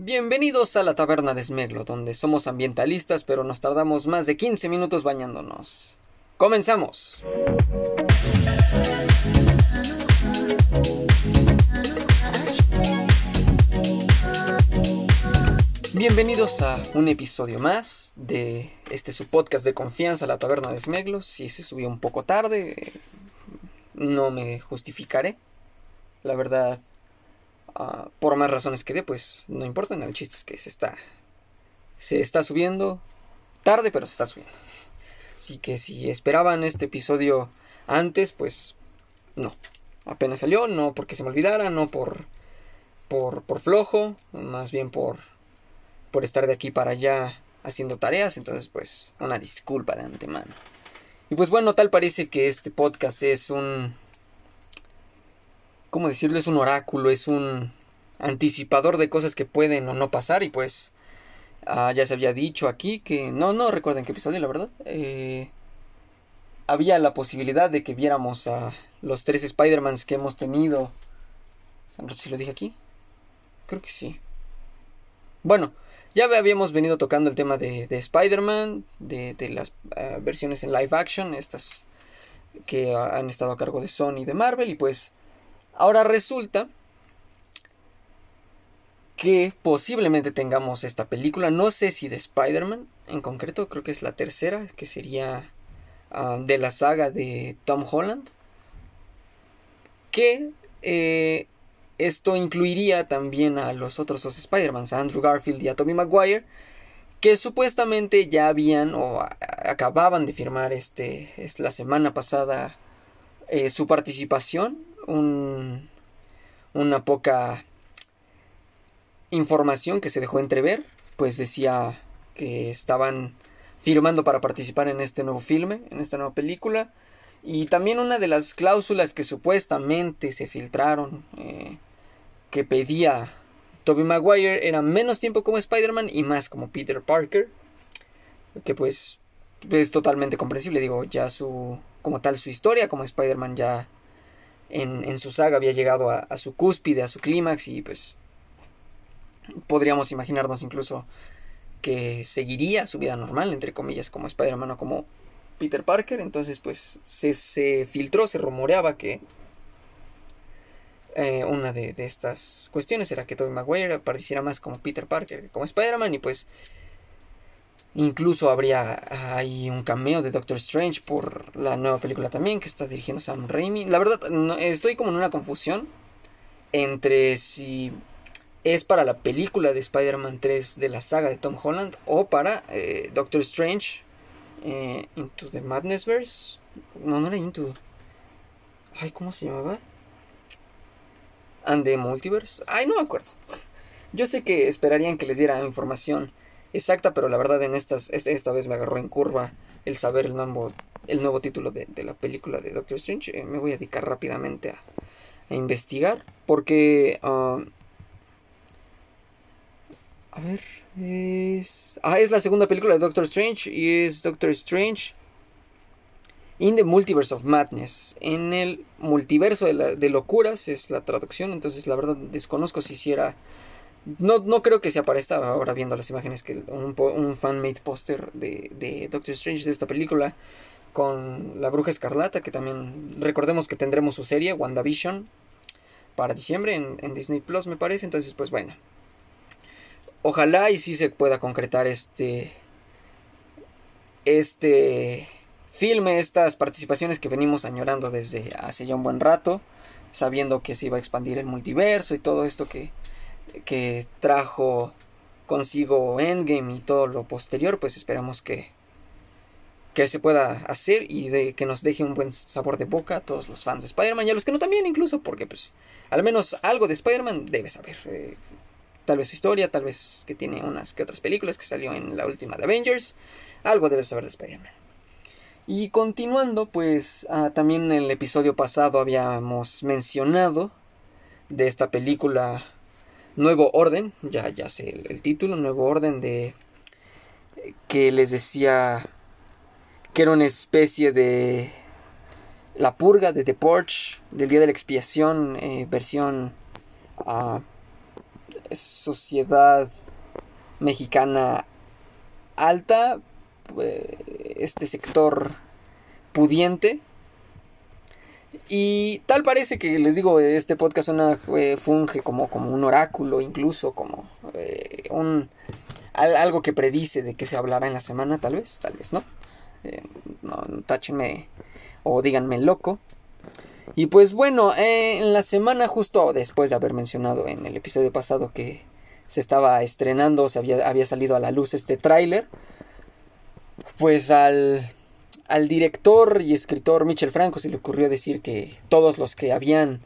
Bienvenidos a la taberna de Smeglo, donde somos ambientalistas, pero nos tardamos más de 15 minutos bañándonos. ¡Comenzamos! Bienvenidos a un episodio más de este su podcast de confianza, la taberna de Smeglo. Si se subió un poco tarde, no me justificaré. La verdad, Ah, por más razones que dé, pues no importa, el chiste es que se está, se está subiendo tarde, pero se está subiendo. Así que si esperaban este episodio antes, pues no. Apenas salió, no porque se me olvidara, no por, por, por flojo, más bien por, por estar de aquí para allá haciendo tareas. Entonces, pues, una disculpa de antemano. Y pues bueno, tal parece que este podcast es un ¿cómo decirlo? Es un oráculo, es un anticipador de cosas que pueden o no pasar y pues ah, ya se había dicho aquí que no, no recuerdo en qué episodio, la verdad. Eh, había la posibilidad de que viéramos a los tres Spider-Mans que hemos tenido. No sé si lo dije aquí. Creo que sí. Bueno, ya habíamos venido tocando el tema de, Spider-Man, de, las ah, versiones en live action, estas que han estado a cargo de Sony y de Marvel, y pues Ahora resulta que posiblemente tengamos esta película, no sé si de Spider-Man en concreto, creo que es la tercera, que sería ah, de la saga de Tom Holland, que eh, esto incluiría también a los otros dos Spider-Mans, a Andrew Garfield y a Tobey Maguire, que supuestamente ya habían o acababan de firmar este, es la semana pasada eh, su participación un, una poca información que se dejó entrever, pues decía que estaban firmando para participar en este nuevo filme, en esta nueva película. Y también una de las cláusulas que supuestamente se filtraron, eh, que pedía Toby Maguire, era menos tiempo como Spider-Man y más como Peter Parker. Que pues es totalmente comprensible, digo, ya su, como tal su historia como Spider-Man ya en, su saga había llegado a, su cúspide, a su clímax y pues podríamos imaginarnos incluso que seguiría su vida normal, entre comillas, como Spider-Man o como Peter Parker. Entonces pues se, filtró, se rumoreaba que eh, una de, de, estas cuestiones era que Tobey Maguire pareciera más como Peter Parker que como Spider-Man y pues Incluso habría ahí un cameo de Doctor Strange por la nueva película también que está dirigiendo Sam Raimi. La verdad, estoy como en una confusión entre si es para la película de Spider-Man 3 de la saga de Tom Holland o para eh, Doctor Strange eh, Into the Madnessverse. No, no era Into. Ay, ¿cómo se llamaba? And the Multiverse. Ay, no me acuerdo. Yo sé que esperarían que les diera información exacta, pero la verdad en estas, esta vez me agarró en curva el saber el nuevo, el nuevo título de, la película de Doctor Strange. Eh, me voy a dedicar rápidamente a, investigar, porque... Um, a ver, es... Ah, es la segunda película de Doctor Strange y es Doctor Strange in the Multiverse of Madness. En el multiverso de, de locuras es la traducción, entonces la verdad desconozco si hiciera no, no creo que se aparezca ahora viendo las imágenes que un, fan-made póster de, de, Doctor Strange de esta película con la bruja escarlata, que también recordemos que tendremos su serie, WandaVision, para diciembre en, Disney Plus, me parece. Entonces, pues bueno. Ojalá y sí se pueda concretar este. Este filme, estas participaciones que venimos añorando desde hace ya un buen rato, sabiendo que se iba a expandir el multiverso y todo esto que, que trajo consigo Endgame y todo lo posterior, pues esperamos que, que se pueda hacer y de que nos deje un buen sabor de boca a todos los fans de Spider-Man y a los que no también incluso, porque pues al menos algo de Spider-Man debe saber. Eh, tal vez su historia, tal vez que tiene unas que otras películas que salió en la última de Avengers, algo debe saber de Spider-Man. Y continuando, pues ah, también en el episodio pasado habíamos mencionado de esta película Nuevo Orden, ya, ya sé el, título, Nuevo Orden de que les decía que era una especie de la purga de The Porch del día de la expiación, eh, versión uh, sociedad mexicana alta, pues, este sector pudiente. Y tal parece que les digo, este podcast eh, funge como, como un oráculo, incluso como eh, un algo que predice de qué se hablará en la semana, tal vez, tal vez no. Eh, no, táchenme o díganme loco. Y pues bueno, en la semana justo después de haber mencionado en el episodio pasado que se estaba estrenando, se había, había salido a la luz este tráiler, pues al, al director y escritor Michel Franco se le ocurrió decir que todos los que habían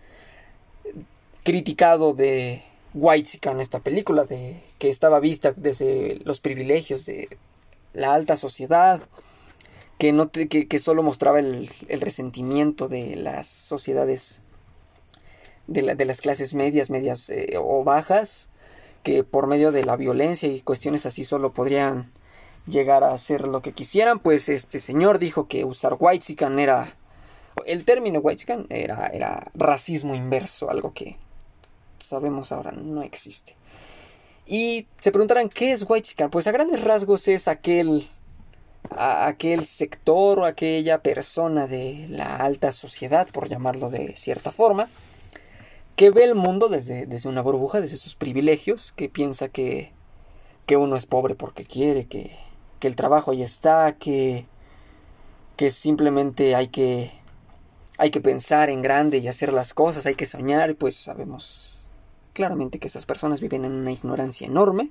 criticado de en esta película, de que estaba vista desde los privilegios de la alta sociedad, que, no que, solo mostraba el, resentimiento de las sociedades de, de las clases medias, medias eh, o bajas, que por medio de la violencia y cuestiones así solo podrían llegar a hacer lo que quisieran, pues este señor dijo que usar whitezican era el término whitezican era, era racismo inverso, algo que sabemos ahora no existe. Y se preguntarán qué es whitezican, pues a grandes rasgos es aquel aquel sector o aquella persona de la alta sociedad, por llamarlo de cierta forma, que ve el mundo desde, desde una burbuja, desde sus privilegios, que piensa que, que uno es pobre porque quiere, que, que el trabajo ahí está, que, que simplemente hay que, hay que pensar en grande y hacer las cosas, hay que soñar, pues sabemos claramente que esas personas viven en una ignorancia enorme.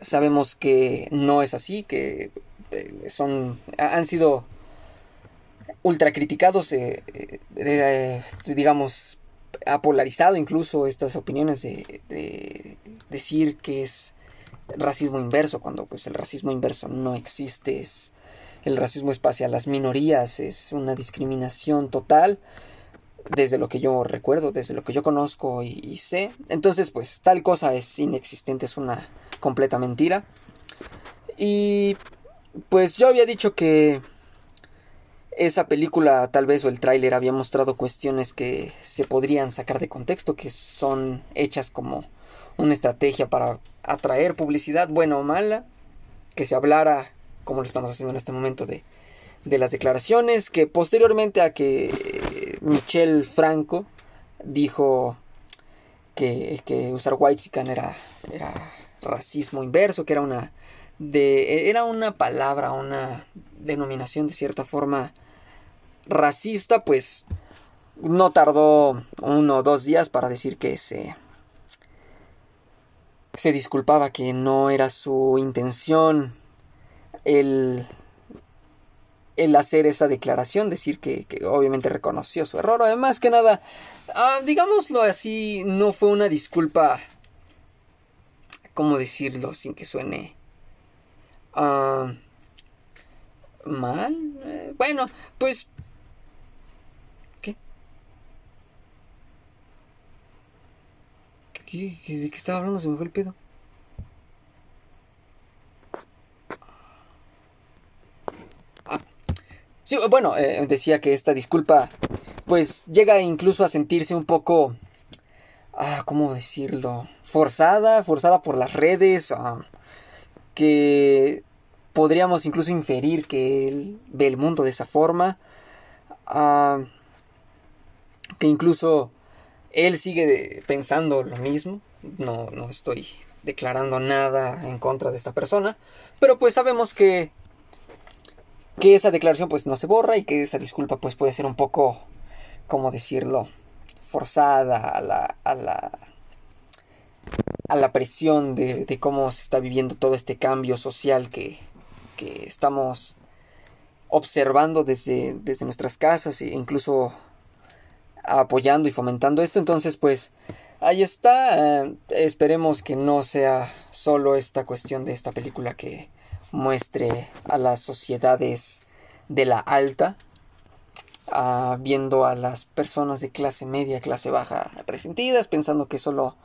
sabemos que no es así, que eh, son, han sido ultra criticados, eh, eh, digamos, ha polarizado incluso estas opiniones de, decir que es racismo inverso, cuando pues el racismo inverso no existe, es el racismo es hacia las minorías, es una discriminación total, desde lo que yo recuerdo, desde lo que yo conozco y sé. Entonces, pues tal cosa es inexistente, es una completa mentira. Y pues yo había dicho que esa película tal vez o el tráiler había mostrado cuestiones que se podrían sacar de contexto, que son hechas como una estrategia para atraer publicidad buena o mala, que se hablara, como lo estamos haciendo en este momento, de, de las declaraciones, que posteriormente a que Michel Franco dijo que, que usar whitezican era, era racismo inverso, que era una de era una palabra, una denominación de cierta forma racista, pues no tardó uno o dos días para decir que se, se disculpaba, que no era su intención el, el hacer esa declaración, decir que, obviamente reconoció su error. Además que nada, ah, digámoslo así, no fue una disculpa, ¿cómo decirlo sin que suene? Ah, mal. Eh, bueno, pues ¿De qué estaba hablando? Se me fue el pedo. Sí, bueno, eh, decía que esta disculpa, pues llega incluso a sentirse un poco, ah, ¿cómo decirlo? Forzada, forzada por las redes, ah, que podríamos incluso inferir que él ve el mundo de esa forma, ah, que incluso él sigue pensando lo mismo. No, no estoy declarando nada en contra de esta persona. Pero pues sabemos que. Que esa declaración pues no se borra y que esa disculpa pues puede ser un poco. ¿Cómo decirlo? Forzada a la. a la. a la presión de, cómo se está viviendo todo este cambio social que, que estamos observando desde, desde nuestras casas e incluso apoyando y fomentando esto. Entonces, pues ahí está. Eh, esperemos que no sea solo esta cuestión de esta película que muestre a las sociedades de la alta, viendo a las personas de clase media, clase baja resentidas, pensando que solo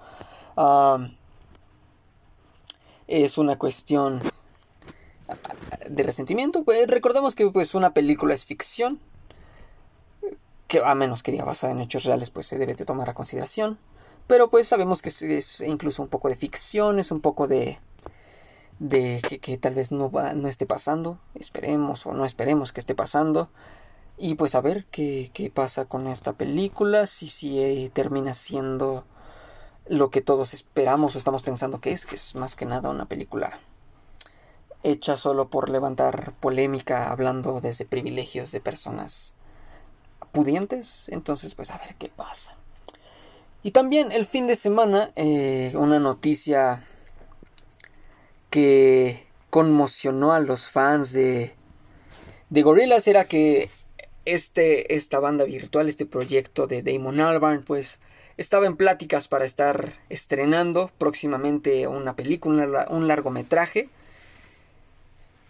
es una cuestión de resentimiento. Pues recordemos que pues una película es ficción, que a menos que diga basada en hechos reales, pues se debe de tomar a consideración. Pero pues sabemos que es, incluso un poco de ficción, es un poco de, de que, tal vez no, va, no esté pasando, esperemos o no esperemos que esté pasando. Y pues a ver qué, qué pasa con esta película, si, si eh, termina siendo lo que todos esperamos o estamos pensando que es, que es más que nada una película hecha solo por levantar polémica hablando desde privilegios de personas pudientes. Entonces, pues a ver qué pasa. Y también el fin de semana, eh, una noticia que conmocionó a los fans de, de Gorillaz era que este, esta banda virtual, este proyecto de Damon Albarn, pues estaba en pláticas para estar estrenando próximamente una película, un largometraje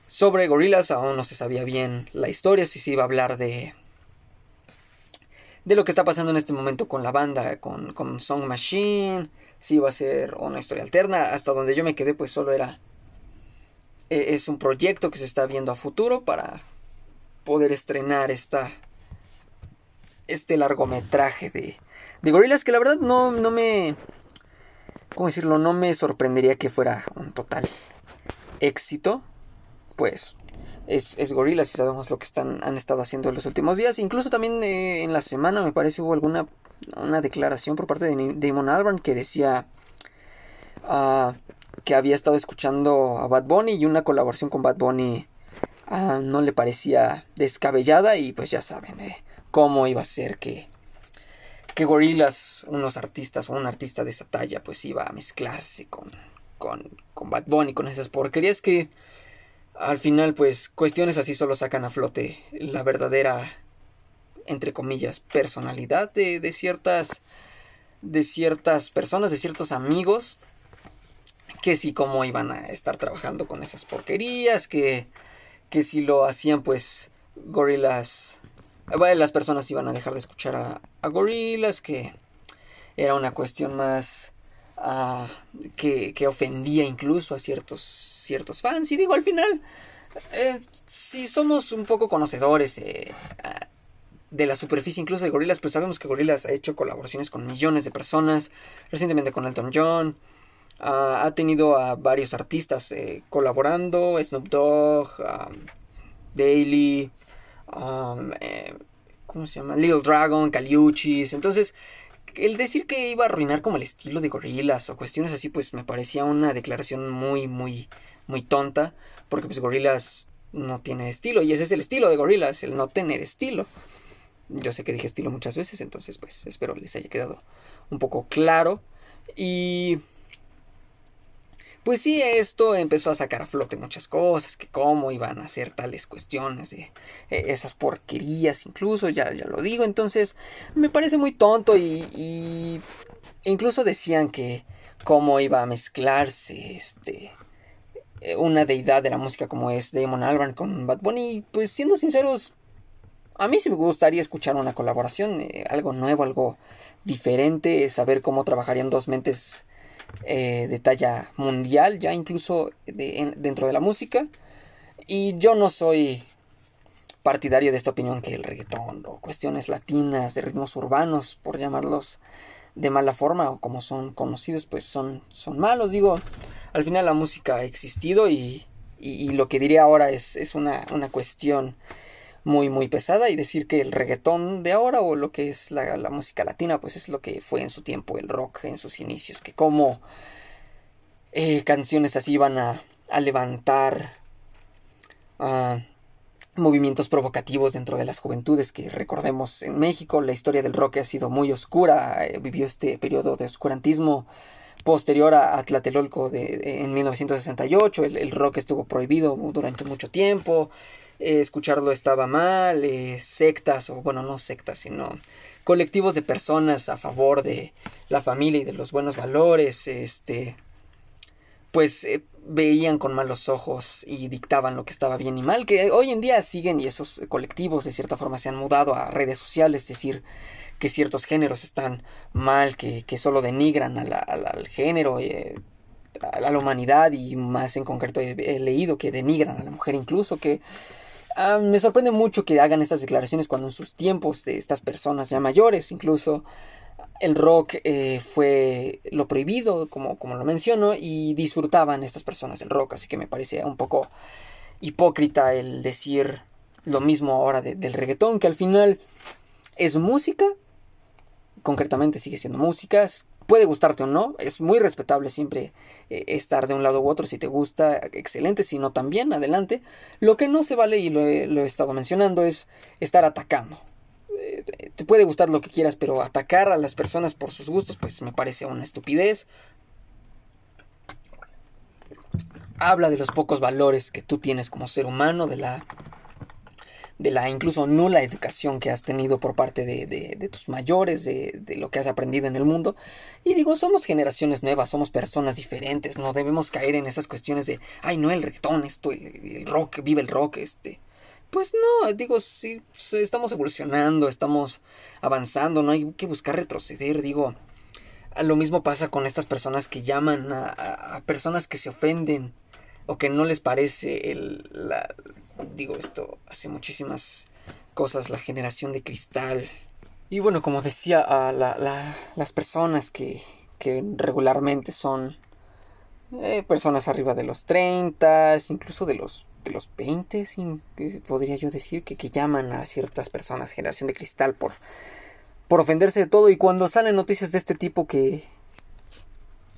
sobre Gorillaz. Aún no se sabía bien la historia, si se iba a hablar de de lo que está pasando en este momento con la banda, con, con Song Machine, si iba a ser una historia alterna. Hasta donde yo me quedé, pues solo era. E, es un proyecto que se está viendo a futuro para poder estrenar esta. Este largometraje de, de Gorillaz, que la verdad no, no me. ¿Cómo decirlo? No me sorprendería que fuera un total éxito. Pues es, es Gorillaz y sabemos lo que están, han estado haciendo en los últimos días. Incluso también eh, en la semana me parece hubo alguna una declaración por parte de Damon Albarn que decía ah, que había estado escuchando a Bad Bunny y una colaboración con Bad Bunny ah, no le parecía descabellada y pues ya saben eh, cómo iba a ser que que Gorillaz, unos artistas o un artista de esa talla, pues iba a mezclarse con, con, con Bad Bunny, con esas porquerías que al final, pues, cuestiones así solo sacan a flote la verdadera, entre comillas, personalidad de, de ciertas, de ciertas personas, de ciertos amigos, que sí, cómo iban a estar trabajando con esas porquerías, que, que si lo hacían, pues, gorilas, bueno, las personas iban a dejar de escuchar a, a gorilas, que era una cuestión más que, que ofendía incluso a ciertos ciertos fans. Y digo, al final, eh, si somos un poco conocedores eh, de la superficie incluso de Gorillaz, pues sabemos que Gorillaz ha hecho colaboraciones con millones de personas. Recientemente con Elton John. ha tenido a varios artistas eh, colaborando. Snoop Dogg, um, Daily, um, ¿cómo se llama? Little Dragon, Caliuchis. Entonces, el decir que iba a arruinar como el estilo de Gorillaz o cuestiones así, pues me parecía una declaración muy, muy muy tonta, porque pues Gorillaz no tiene estilo, y ese es el estilo de Gorillaz, el no tener estilo. Yo sé que dije estilo muchas veces, entonces pues espero les haya quedado un poco claro. Y pues sí, esto empezó a sacar a flote muchas cosas, que cómo iban a hacer tales cuestiones de eh, esas porquerías, incluso, ya, ya lo digo, entonces me parece muy tonto y, incluso decían que cómo iba a mezclarse este eh, una deidad de la música como es Damon Albarn con Bad Bunny. Pues siendo sinceros, a mí sí me gustaría escuchar una colaboración, eh, algo nuevo, algo diferente, saber cómo trabajarían dos mentes eh, de talla mundial, ya incluso dentro de la música. Y yo no soy partidario de esta opinión que el reggaetón o cuestiones latinas de ritmos urbanos, por llamarlos de mala forma o como son conocidos, pues son, son malos. Digo, al final la música ha existido y, y, lo que diría ahora es, es una, una, cuestión muy muy pesada y decir que el reggaetón de ahora o lo que es la, la, música latina pues es lo que fue en su tiempo el rock en sus inicios que como eh, canciones así iban a, a levantar uh, movimientos provocativos dentro de las juventudes que recordemos en México la historia del rock ha sido muy oscura eh, vivió este periodo de oscurantismo posterior a, Tlatelolco de, en 1968. El, rock estuvo prohibido durante mucho tiempo. Eh, escucharlo estaba mal. Eh, sectas, o bueno, no sectas, sino colectivos de personas a favor de la familia y de los buenos valores. Este. Pues eh, veían con malos ojos y dictaban lo que estaba bien y mal. Que hoy en día siguen y esos colectivos de cierta forma se han mudado a redes sociales. Es decir que ciertos géneros están mal, que, que solo denigran al género, a la humanidad y más en concreto he, leído que denigran a la mujer incluso, que ah, me sorprende mucho que hagan estas declaraciones cuando en sus tiempos de estas personas ya mayores incluso el rock eh, fue lo prohibido, como, como lo menciono, y disfrutaban estas personas el rock, así que me parece un poco hipócrita el decir lo mismo ahora del reggaetón, que al final es música, concretamente sigue siendo música, puede gustarte o no, es muy respetable siempre eh, estar de un lado u otro, si te gusta, excelente, si no también, adelante. Lo que no se vale, y lo he estado mencionando, es estar atacando te puede gustar lo que quieras, pero atacar a las personas por sus gustos, pues me parece una estupidez. Habla de los pocos valores que tú tienes como ser humano, de la de la incluso nula educación que has tenido por parte de, de, tus mayores, de, de, lo que has aprendido en el mundo. Y digo, somos generaciones nuevas, somos personas diferentes, no debemos caer en esas cuestiones de, ay, no, el reggaetón, esto, el rock, vive el rock, este. Pues no, digo, sí, estamos evolucionando, estamos avanzando, no hay que buscar retroceder, digo. Lo mismo pasa con estas personas que llaman a, personas que se ofenden o que no les parece el, la, digo esto, hace muchísimas cosas la generación de cristal. Y bueno, como decía, a las personas que, que regularmente son eh, personas arriba de los 30, incluso de los de los 20, podría yo decir, que, que, llaman a ciertas personas generación de cristal por, por ofenderse de todo. Y cuando salen noticias de este tipo que,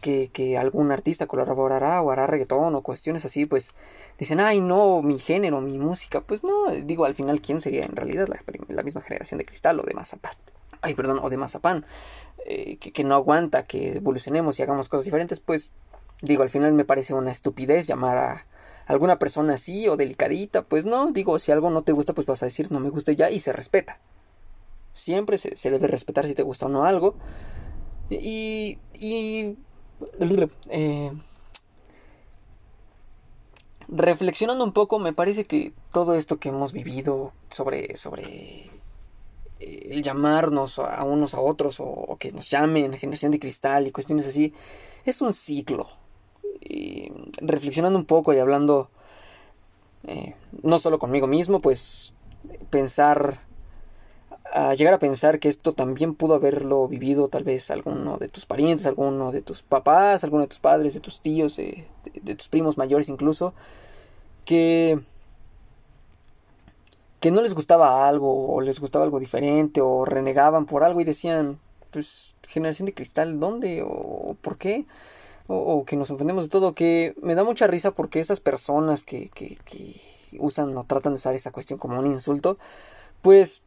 que, que, algún artista colaborará o hará reggaetón o cuestiones así, pues dicen, ay no, mi género, mi música. Pues no, digo, al final, ¿quién sería en realidad la, la misma generación de cristal o de mazapán? Ay, perdón, o de mazapán, eh, que, que no aguanta que evolucionemos y hagamos cosas diferentes, pues digo, al final me parece una estupidez llamar a alguna persona así o delicadita, pues no, digo, si algo no te gusta, pues vas a decir no me gusta ya y se respeta. Siempre se, debe respetar si te gusta o no algo. Y... y eh, reflexionando un poco, me parece que todo esto que hemos vivido sobre, sobre el llamarnos a unos a otros o, o, que nos llamen generación de cristal y cuestiones así, es un ciclo. Y reflexionando un poco y hablando eh, no solo conmigo mismo, pues pensar, a llegar a pensar que esto también pudo haberlo vivido tal vez alguno de tus parientes, alguno de tus papás, alguno de tus padres, de tus tíos, de, tus primos mayores incluso, que que no les gustaba algo o les gustaba algo diferente o renegaban por algo y decían, pues generación de cristal, ¿dónde o por qué? o, que nos ofendemos de todo, que me da mucha risa porque esas personas que, que usan o tratan de usar esa cuestión como un insulto, pues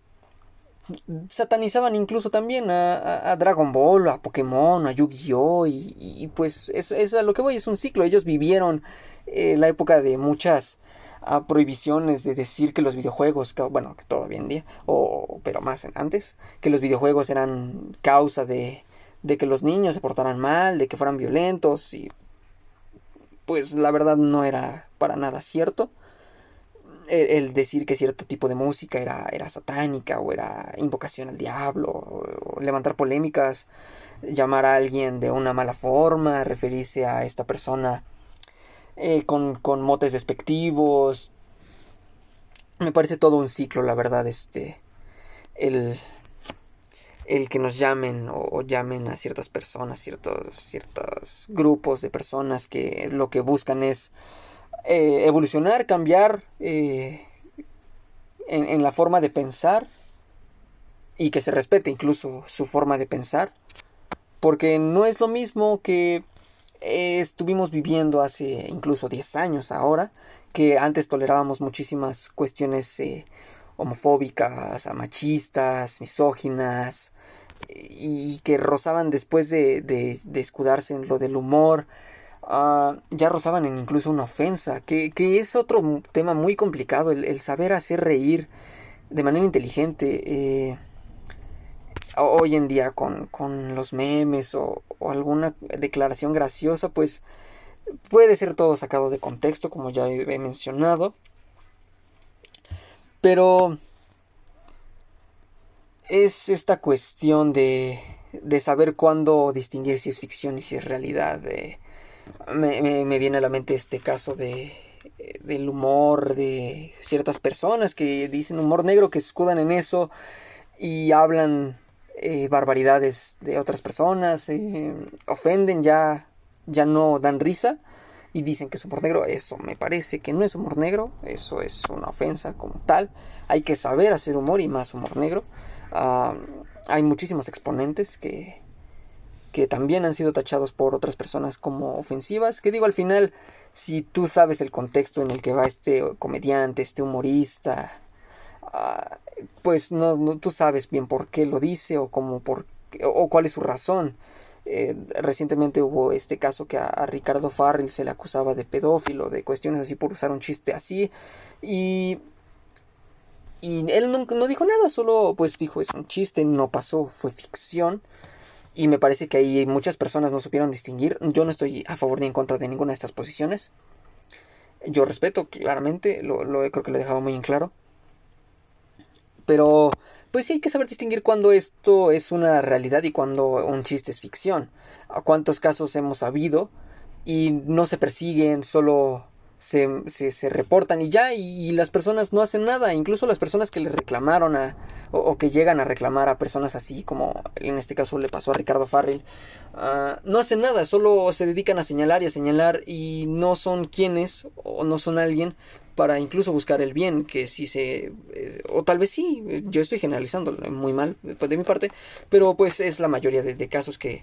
satanizaban incluso también a, a, Dragon Ball, a Pokémon, a Yu-Gi-Oh! Y, y, pues eso es a lo que voy, es un ciclo. Ellos vivieron eh, la época de muchas ah, prohibiciones de decir que los videojuegos, bueno, que todavía en día, o, pero más antes, que los videojuegos eran causa de, de que los niños se portaran mal, de que fueran violentos y pues la verdad no era para nada cierto. El, decir que cierto tipo de música era, era satánica o era invocación al diablo, o, levantar polémicas, llamar a alguien de una mala forma, referirse a esta persona eh, con, con motes despectivos. Me parece todo un ciclo, la verdad, este. El, el que nos llamen o, llamen a ciertas personas, ciertos, ciertos grupos de personas que lo que buscan es eh, evolucionar, cambiar eh, en, la forma de pensar y que se respete incluso su forma de pensar, porque no es lo mismo que eh, estuvimos viviendo hace incluso 10 años ahora, que antes tolerábamos muchísimas cuestiones homofóbicas, machistas, misóginas, y que rozaban después de, de, escudarse en lo del humor, ah, ya rozaban en incluso una ofensa, que, es otro tema muy complicado, el, saber hacer reír de manera inteligente. Eh, hoy en día con, los memes o, alguna declaración graciosa, pues puede ser todo sacado de contexto, como ya he mencionado. Pero es esta cuestión de, de saber cuándo distinguir si es ficción y si es realidad. Me, viene a la mente este caso de, del humor de ciertas personas que dicen humor negro, que escudan en eso y hablan eh, barbaridades de otras personas, eh, ofenden, ya, ya no dan risa y dicen que es humor negro. Eso me parece que no es humor negro, eso es una ofensa como tal. Hay que saber hacer humor y más humor negro. Ah, hay muchísimos exponentes que, que también han sido tachados por otras personas como ofensivas. Que digo, al final, si tú sabes el contexto en el que va este comediante, este humorista, ah, pues no, tú sabes bien por qué lo dice o cómo por o cuál es su razón. Eh, recientemente hubo este caso que a, Ricardo Farrell se le acusaba de pedófilo, de cuestiones así por usar un chiste así. Y, y él no, no, dijo nada, solo pues dijo es un chiste, no pasó, fue ficción. Y me parece que ahí muchas personas no supieron distinguir. Yo no estoy a favor ni en contra de ninguna de estas posiciones. Yo respeto claramente, lo, lo creo que lo he dejado muy en claro. Pero, pues sí hay que saber distinguir cuando esto es una realidad y cuando un chiste es ficción. ¿A cuántos casos hemos habido y no se persiguen, solo se, se, reportan y ya, y, las personas no hacen nada, incluso las personas que le reclamaron a, o, que llegan a reclamar a personas así, como en este caso le pasó a Ricardo Farrell, uh, no hacen nada, solo se dedican a señalar y a señalar y no son quienes o no son alguien para incluso buscar el bien, que si se... Eh, o tal vez sí, yo estoy generalizando muy mal pues, de mi parte, pero pues es la mayoría de, casos que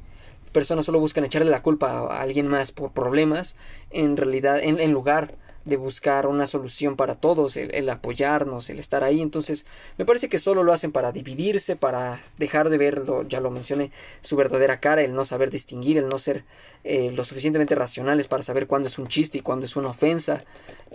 personas solo buscan echarle la culpa a alguien más por problemas, en realidad, en, lugar de buscar una solución para todos, el, apoyarnos, el estar ahí. Entonces, me parece que solo lo hacen para dividirse, para dejar de verlo, ya lo mencioné, su verdadera cara, el no saber distinguir, el no ser eh, lo suficientemente racionales para saber cuándo es un chiste y cuándo es una ofensa.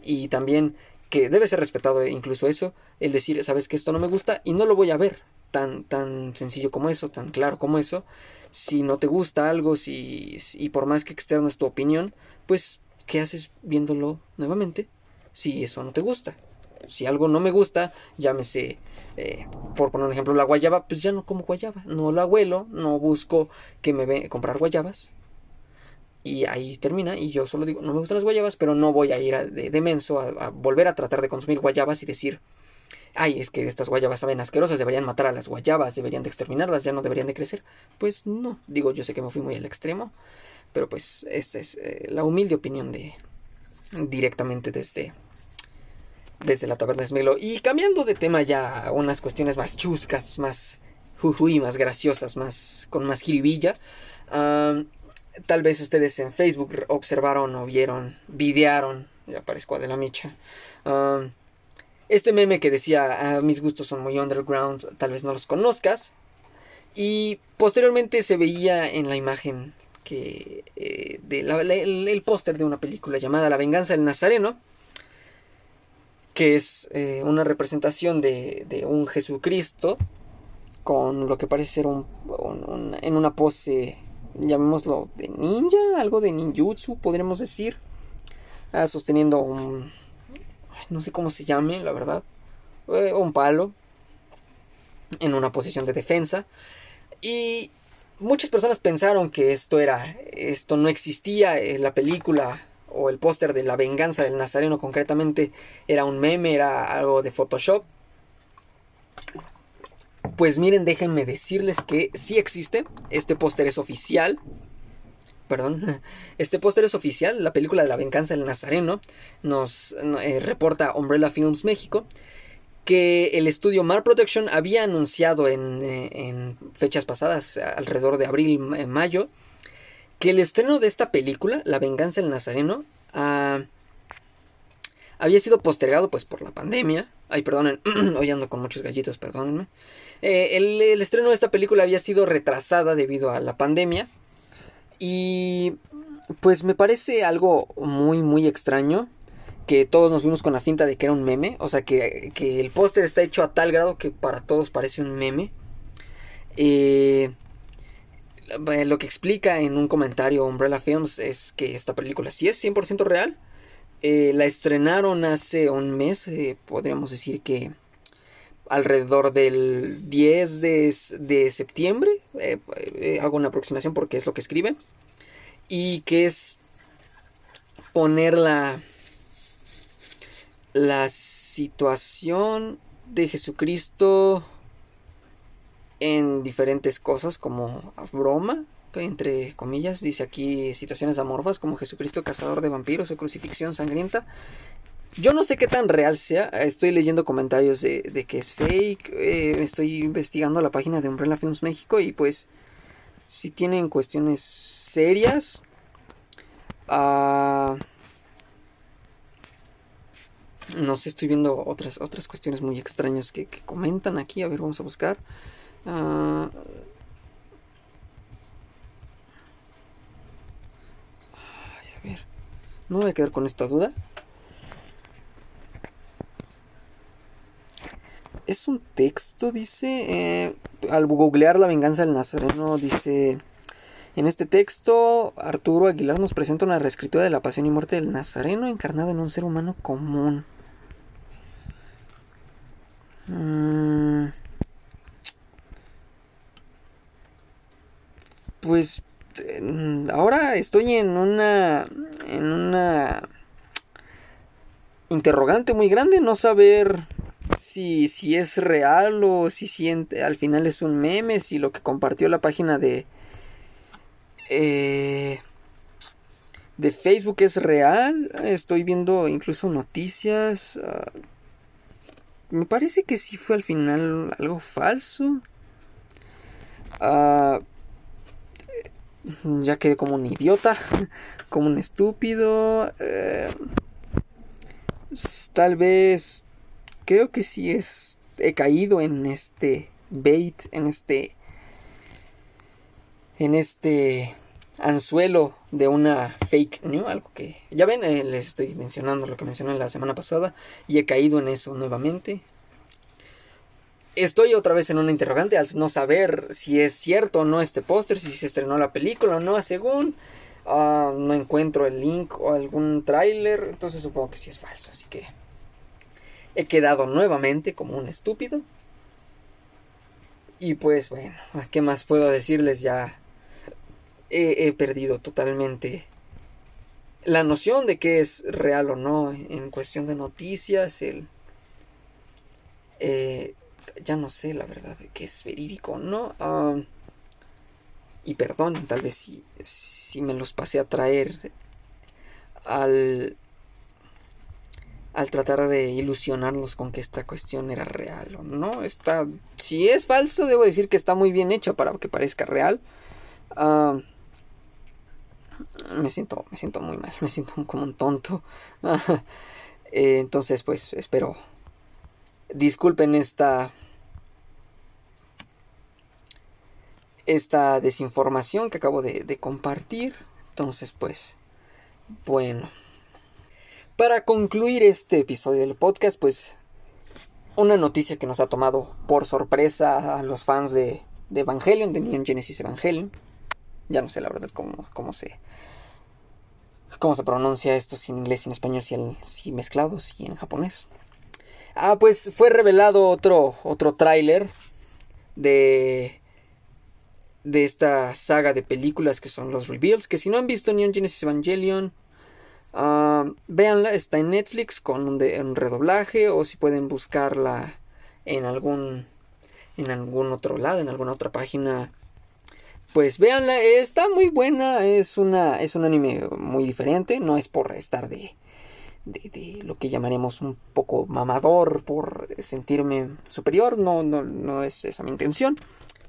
Y también que debe ser respetado incluso eso, el decir, sabes que esto no me gusta y no lo voy a ver. Tan, tan sencillo como eso, tan claro como eso. Si no te gusta algo, si, y por más que externo es tu opinión, pues ¿qué haces viéndolo nuevamente si eso no te gusta? Si algo no me gusta, llámese, eh, por poner un ejemplo, la guayaba, pues ya no como guayaba, no la huelo, no busco que me ve comprar guayabas. Y ahí termina, y yo solo digo, no me gustan las guayabas, pero no voy a ir de, menso a, volver a tratar de consumir guayabas y decir, ay, es que estas guayabas saben asquerosas, deberían matar a las guayabas, deberían de exterminarlas, ya no deberían de crecer. Pues no, digo, yo sé que me fui muy al extremo, pero pues esta es eh, la humilde opinión de directamente desde desde la taberna Smelo. Y cambiando de tema ya a unas cuestiones más chuscas, más jujuy, más graciosas, más con más jiribilla. tal vez ustedes en Facebook observaron o vieron, videaron, ya parezco de la micha. Este meme que decía, ah, mis gustos son muy underground, tal vez no los conozcas. Y posteriormente se veía en la imagen que eh, el, póster de una película llamada La venganza del Nazareno, que es eh, una representación de, de, un Jesucristo con lo que parece ser un, en una pose, llamémoslo de ninja, algo de ninjutsu, podríamos decir, ah, sosteniendo un, no sé cómo se llame, la verdad, eh, un palo en una posición de defensa. Y muchas personas pensaron que esto era, esto no existía, eh, la película o el póster de la venganza del Nazareno concretamente era un meme, era algo de Photoshop. Pues miren, déjenme decirles que sí existe, este póster es oficial. Perdón, este póster es oficial, la película de la venganza del Nazareno nos eh, reporta Umbrella Films México que el estudio Mar Production había anunciado en, eh, fechas pasadas, alrededor de abril, mayo, que el estreno de esta película, La venganza del Nazareno, ah, había sido postergado pues por la pandemia. Ay, perdonen, hoy ando con muchos gallitos, perdónenme. Eh, el, el, estreno de esta película había sido retrasada debido a la pandemia. Y pues me parece algo muy, muy extraño que todos nos vimos con la finta de que era un meme. O sea, que, el póster está hecho a tal grado que para todos parece un meme. Eh, lo que explica en un comentario Umbrella Films es que esta película sí es 100% real. Eh, la estrenaron hace un mes, eh, podríamos decir que alrededor del 10 de, de septiembre. hago una aproximación porque es lo que escribe. Y que es ponerla la situación de Jesucristo en diferentes cosas como broma, entre comillas, dice aquí situaciones amorfas como Jesucristo cazador de vampiros o crucifixión sangrienta. Yo no sé qué tan real sea, estoy leyendo comentarios de, que es fake, eh, estoy investigando la página de Umbrella Films México y pues si tienen cuestiones serias, uh, no sé, estoy viendo otras, otras cuestiones muy extrañas que, comentan aquí. A ver, vamos a buscar. Uh, a ver. No voy a quedar con esta duda. Es un texto, dice. Eh, al googlear la venganza del Nazareno, dice. En este texto, Arturo Aguilar nos presenta una reescritura de la pasión y muerte del Nazareno encarnado en un ser humano común. Mm. Pues ahora estoy en una en una interrogante muy grande, no saber si, es real o si siente, al final es un meme, si lo que compartió la página de eh, de Facebook es real. Estoy viendo incluso noticias. Ah, me parece que sí fue al final algo falso. Uh, ya quedé como un idiota, como un estúpido. Eh, tal vez creo que sí es he caído en este bait, en este en este anzuelo de una fake news, algo que ya ven, eh, les estoy mencionando lo que mencioné la semana pasada y he caído en eso nuevamente. Estoy otra vez en una interrogante al no saber si es cierto o no este póster, si se estrenó la película o no, según ah, no encuentro el link o algún tráiler, entonces supongo que sí es falso, así que he quedado nuevamente como un estúpido. Y pues bueno, ¿qué más puedo decirles ya? he, perdido totalmente la noción de que es real o no en cuestión de noticias, el... Eh, ya no sé la verdad de que es verídico o no. y perdón, tal vez si, si me los pasé a traer al, al tratar de ilusionarlos con que esta cuestión era real o no. Está, si es falso, debo decir que está muy bien hecho para que parezca real me siento, me siento muy mal, me siento como un tonto. Eh, entonces, pues espero. Disculpen esta. Esta desinformación que acabo de compartir. Entonces, pues. Bueno. Para concluir este episodio del podcast, pues. Una noticia que nos ha tomado por sorpresa a los fans de, de Evangelion, de Neon Genesis Evangelion. Ya no sé la verdad cómo, cómo se ¿Cómo se pronuncia esto si en inglés y en español, si, el, si mezclados y en japonés? Ah, pues fue revelado otro, otro tráiler de, de esta saga de películas que son los reveals. Que si no han visto Neon Genesis Evangelion, uh, véanla, está en Netflix con un, redoblaje o si pueden buscarla en algún, en algún otro lado, en alguna otra página pues véanla, está muy buena, es una es un anime muy diferente, no es por estar de, de, lo que llamaremos un poco mamador, por sentirme superior, no, no, no es esa mi intención.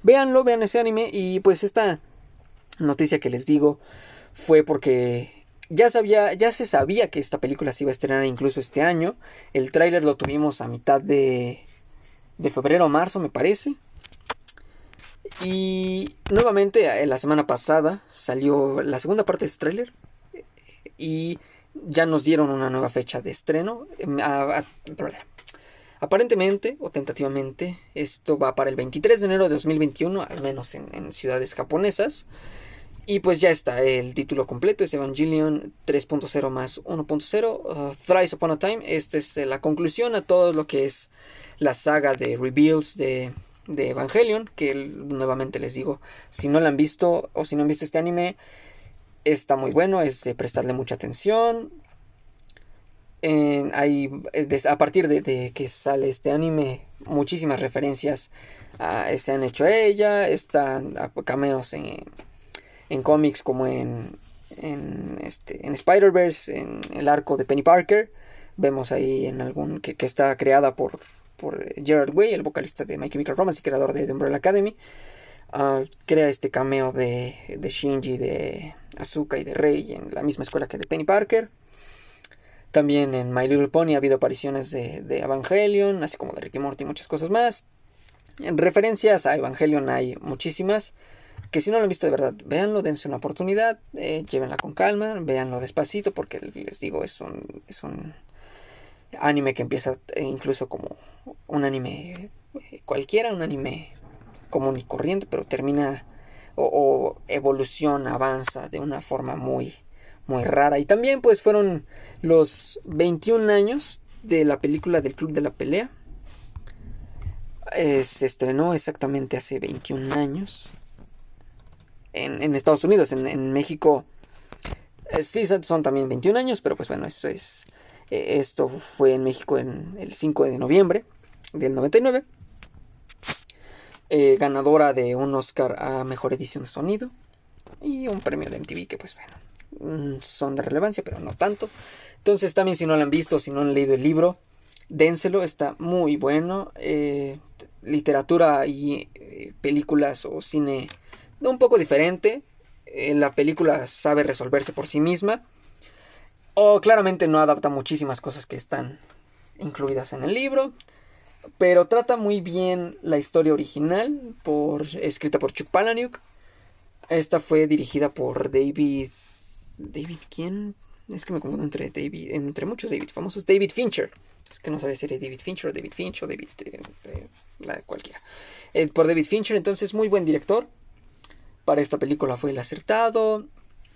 Véanlo, vean ese anime y pues esta noticia que les digo fue porque ya sabía, ya se sabía que esta película se iba a estrenar incluso este año. El tráiler lo tuvimos a mitad de, de febrero o marzo, me parece. Y nuevamente, eh, la semana pasada salió la segunda parte de este tráiler. Y ya nos dieron una nueva fecha de estreno. Em, aparentemente o tentativamente, esto va para el 23 de enero de 2021, al menos en, ciudades japonesas. Y pues ya está, el título completo es Evangelion 3.0 más 1.0, uh, Thrice Upon a Time. Esta es la conclusión a todo lo que es la saga de reveals de de Evangelion, que nuevamente les digo, si no la han visto o si no han visto este anime, está muy bueno, es prestarle mucha atención. hay, a partir de, que sale este anime, muchísimas referencias se han hecho a ella. Están cameos en, en cómics como en, en, este, en Spider-Verse, en el arco de Penny Parker. Vemos ahí en algún que, está creada por, por Gerard Way, el vocalista de My Chemical Romance y creador de The Umbrella Academy. Ah, crea este cameo de, de Shinji, de Asuka y de Rey en la misma escuela que de Penny Parker. También en My Little Pony ha habido apariciones de, de Evangelion, así como de Ricky Morty y muchas cosas más. En referencias a Evangelion hay muchísimas. Que si no lo han visto de verdad, véanlo, dense una oportunidad, eh, llévenla con calma, véanlo despacito, porque les digo, es un, es un anime que empieza eh, incluso como un anime eh, cualquiera, un anime común y corriente, pero termina o, o, evoluciona, avanza de una forma muy, muy rara. Y también pues fueron los 21 años de la película del Club de la Pelea. Se estrenó exactamente hace 21 años en, Estados Unidos, en, México. Eh, sí, son, también 21 años, pero pues bueno, eso es. Eh, esto fue en México en el 5 de noviembre del 99. ganadora de un Oscar a mejor edición de sonido y un premio de MTV que pues bueno Mm, son de relevancia, pero no tanto. Entonces también si no lo han visto, si no han leído el libro, dénselo, está muy bueno. Eh, literatura y eh, películas o cine un poco diferente. Eh, la película sabe resolverse por sí misma. O claramente no adapta muchísimas cosas que están incluidas en el libro. Pero trata muy bien la historia original, por, escrita por Chuck Palahniuk. Esta fue dirigida por David David, ¿quién? Es que me confundo entre David, entre muchos David famosos. David Fincher. Es que no sabía si era David Fincher o David Finch o David. Eh, eh, la cualquiera. Eh, por David Fincher, entonces, muy buen director. Para esta película fue el acertado.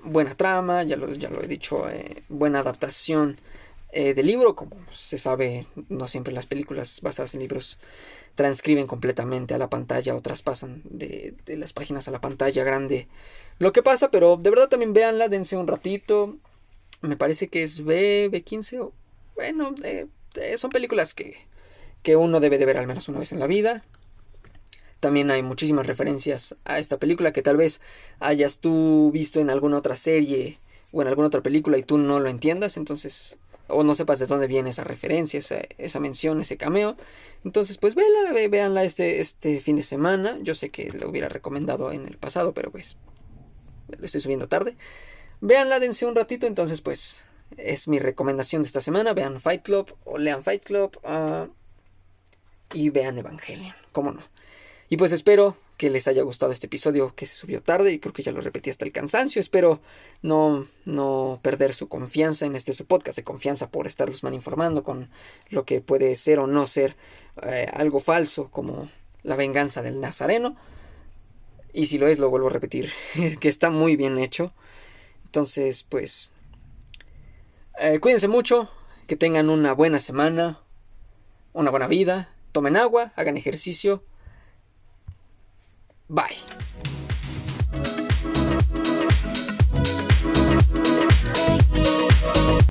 Buena trama, ya lo, ya lo he dicho. buena adaptación del libro. Como se sabe, no siempre las películas basadas en libros transcriben completamente a la pantalla o traspasan de, de las páginas a la pantalla grande lo que pasa, pero de verdad también véanla, dense un ratito. Me parece que es B, B15 o... Bueno, eh, eh, son películas que, que uno debe de ver al menos una vez en la vida. También hay muchísimas referencias a esta película que tal vez hayas tú visto en alguna otra serie o en alguna otra película y tú no lo entiendas, entonces o no sepas de dónde viene esa referencia, esa, mención, ese cameo. Entonces, pues véanla, véanla este, este fin de semana. Yo sé que lo hubiera recomendado en el pasado, pero pues lo estoy subiendo tarde. Veanla, dense un ratito, entonces pues es mi recomendación de esta semana. Vean Fight Club o lean Fight Club uh, y vean Evangelion, cómo no. Y pues espero que les haya gustado este episodio que se subió tarde y creo que ya lo repetí hasta el cansancio. Espero no, no perder su confianza en este su podcast de confianza por estarlos mal informando con lo que puede ser o no ser eh, algo falso como la venganza del Nazareno. Y si lo es, lo vuelvo a repetir, que está muy bien hecho. Entonces, pues, eh, cuídense mucho, que tengan una buena semana, una buena vida, tomen agua, hagan ejercicio. Bye.